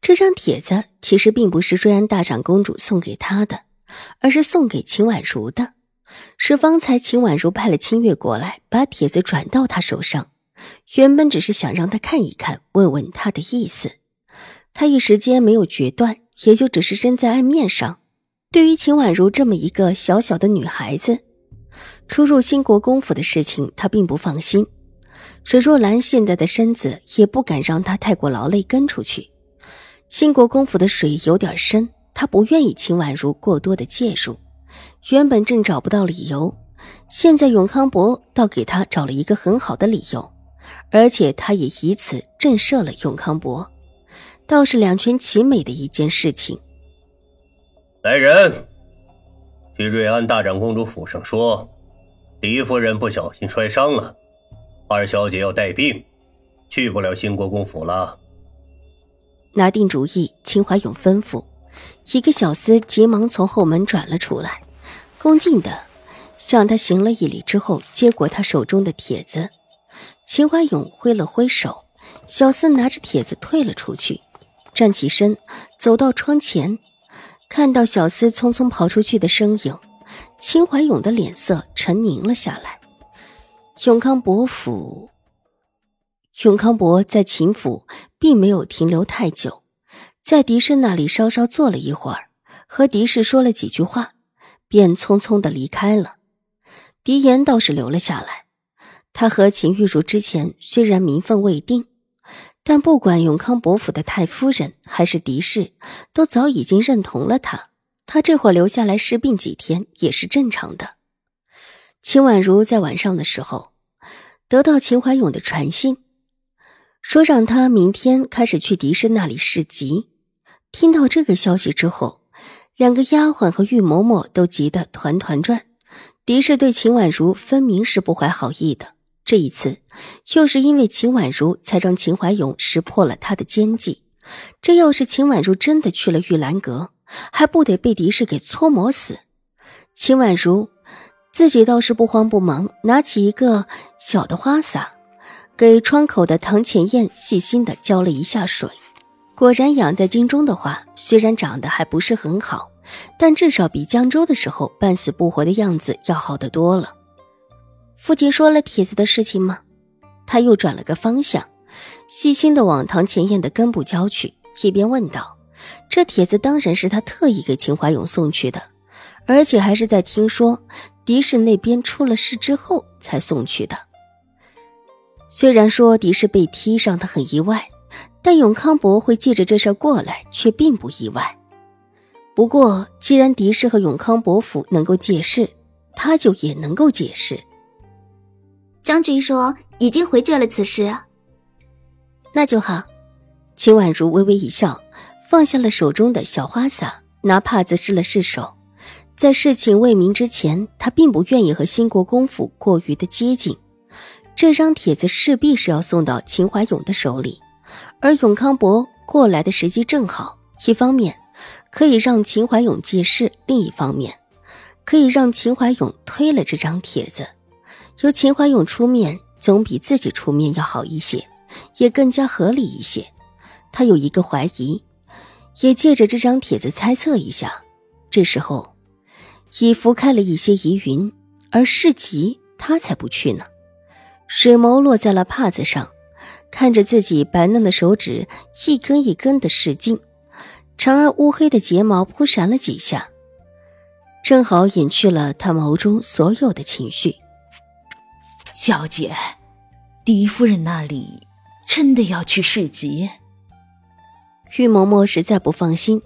这张帖子其实并不是瑞安大长公主送给他的，而是送给秦婉如的。是方才秦婉如派了清月过来，把帖子转到他手上。原本只是想让他看一看，问问他的意思。他一时间没有决断，也就只是扔在案面上。对于秦婉如这么一个小小的女孩子，出入兴国公府的事情，他并不放心。水若兰现在的身子，也不敢让她太过劳累跟出去。兴国公府的水有点深，他不愿意秦婉如过多的介入。原本正找不到理由，现在永康伯倒给他找了一个很好的理由，而且他也以此震慑了永康伯，倒是两全其美的一件事情。来人，去瑞安大长公主府上说，狄夫人不小心摔伤了，二小姐要带病，去不了兴国公府了。拿定主意，秦怀勇吩咐，一个小厮急忙从后门转了出来，恭敬的向他行了一礼之后，接过他手中的帖子。秦怀勇挥了挥手，小厮拿着帖子退了出去，站起身走到窗前，看到小厮匆匆跑出去的身影，秦怀勇的脸色沉凝了下来。永康伯府。永康伯在秦府并没有停留太久，在狄氏那里稍稍坐了一会儿，和狄氏说了几句话，便匆匆的离开了。狄言倒是留了下来。他和秦玉茹之前虽然名分未定，但不管永康伯府的太夫人还是狄氏，都早已经认同了他。他这会留下来侍病几天也是正常的。秦婉如在晚上的时候得到秦怀勇的传信。说让他明天开始去狄氏那里试集。听到这个消息之后，两个丫鬟和玉嬷嬷都急得团团转。狄氏对秦婉如分明是不怀好意的，这一次又是因为秦婉如才让秦怀勇识破了他的奸计。这要是秦婉如真的去了玉兰阁，还不得被狄氏给搓磨死？秦婉如自己倒是不慌不忙，拿起一个小的花洒。给窗口的唐浅燕细心的浇了一下水，果然养在京中的话虽然长得还不是很好，但至少比江州的时候半死不活的样子要好得多了。父亲说了帖子的事情吗？他又转了个方向，细心的往唐浅燕的根部浇去，一边问道：“这帖子当然是他特意给秦怀勇送去的，而且还是在听说狄氏那边出了事之后才送去的。”虽然说狄氏被踢让他很意外，但永康伯会借着这事过来却并不意外。不过，既然狄氏和永康伯府能够解释，他就也能够解释。将军说已经回绝了此事，那就好。秦婉如微微一笑，放下了手中的小花洒，拿帕子试了试手。在事情未明之前，他并不愿意和兴国公府过于的接近。这张帖子势必是要送到秦怀勇的手里，而永康伯过来的时机正好。一方面可以让秦怀勇借势，另一方面可以让秦怀勇推了这张帖子。由秦怀勇出面，总比自己出面要好一些，也更加合理一些。他有一个怀疑，也借着这张帖子猜测一下。这时候已拂开了一些疑云，而市集他才不去呢。水眸落在了帕子上，看着自己白嫩的手指一根一根的使劲，长而乌黑的睫毛扑闪了几下，正好隐去了他眸中所有的情绪。小姐，狄夫人那里真的要去市集？玉嬷嬷实在不放心，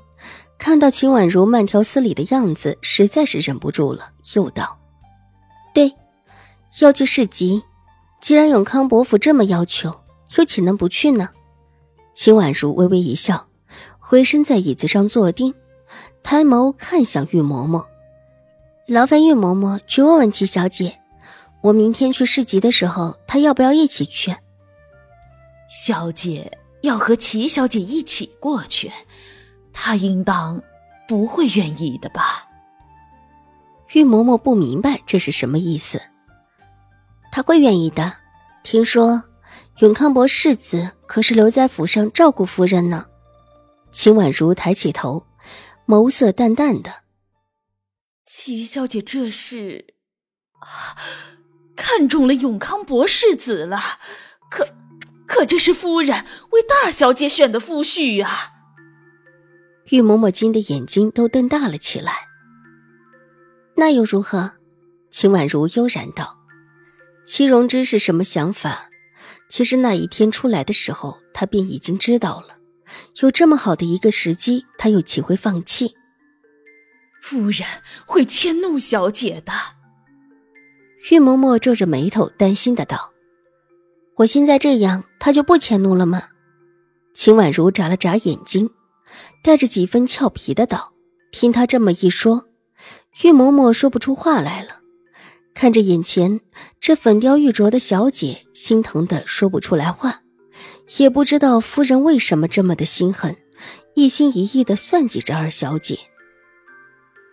看到秦婉如慢条斯理的样子，实在是忍不住了，又道：“对，要去市集。”既然永康伯府这么要求，又岂能不去呢？秦婉如微微一笑，回身在椅子上坐定，抬眸看向玉嬷嬷，劳烦玉嬷嬷去问问齐小姐，我明天去市集的时候，她要不要一起去？小姐要和齐小姐一起过去，她应当不会愿意的吧？玉嬷嬷不明白这是什么意思。她会愿意的，听说永康伯世子可是留在府上照顾夫人呢。秦婉如抬起头。眸色淡淡的，齐小姐这是啊看中了永康伯世子了，可可这是夫人为大小姐选的夫婿啊！玉嬷嬷惊的眼睛都瞪大了起来。那又如何？秦婉如悠然道：“齐荣之是什么想法？其实那一天出来的时候，他便已经知道了。”有这么好的一个时机，他又岂会放弃？夫人会迁怒小姐的。玉嬷嬷皱着眉头，担心的道：“我现在这样，他就不迁怒了吗？”秦婉如眨了眨眼睛，带着几分俏皮的道：“听他这么一说，玉嬷嬷说不出话来了。看着眼前这粉雕玉琢的小姐，心疼的说不出来话。”也不知道夫人为什么这么的心狠，一心一意的算计着二小姐。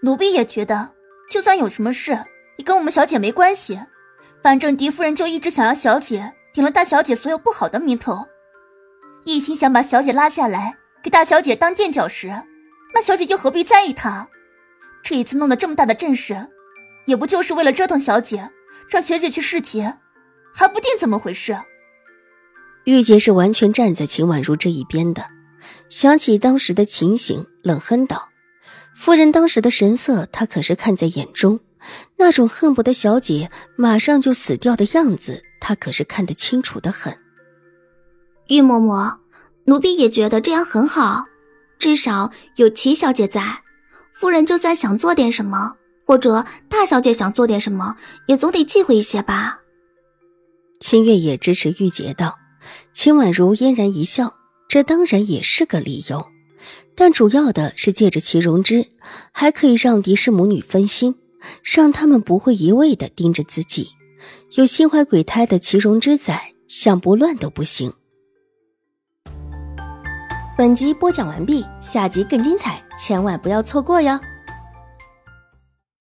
奴婢也觉得，就算有什么事，也跟我们小姐没关系。反正狄夫人就一直想要小姐顶了大小姐所有不好的名头，一心想把小姐拉下来给大小姐当垫脚石。那小姐又何必在意他？这一次弄得这么大的阵势，也不就是为了折腾小姐，让小姐去侍节，还不定怎么回事。玉洁是完全站在秦婉如这一边的，想起当时的情形，冷哼道：“夫人当时的神色，她可是看在眼中，那种恨不得小姐马上就死掉的样子，她可是看得清楚的很。”玉嬷嬷，奴婢也觉得这样很好，至少有齐小姐在，夫人就算想做点什么，或者大小姐想做点什么，也总得忌讳一些吧。清月也支持玉洁道。秦婉如嫣然一笑，这当然也是个理由，但主要的是借着齐荣之，还可以让狄氏母女分心，让他们不会一味的盯着自己。有心怀鬼胎的齐荣之在，想不乱都不行。本集播讲完毕，下集更精彩，千万不要错过哟。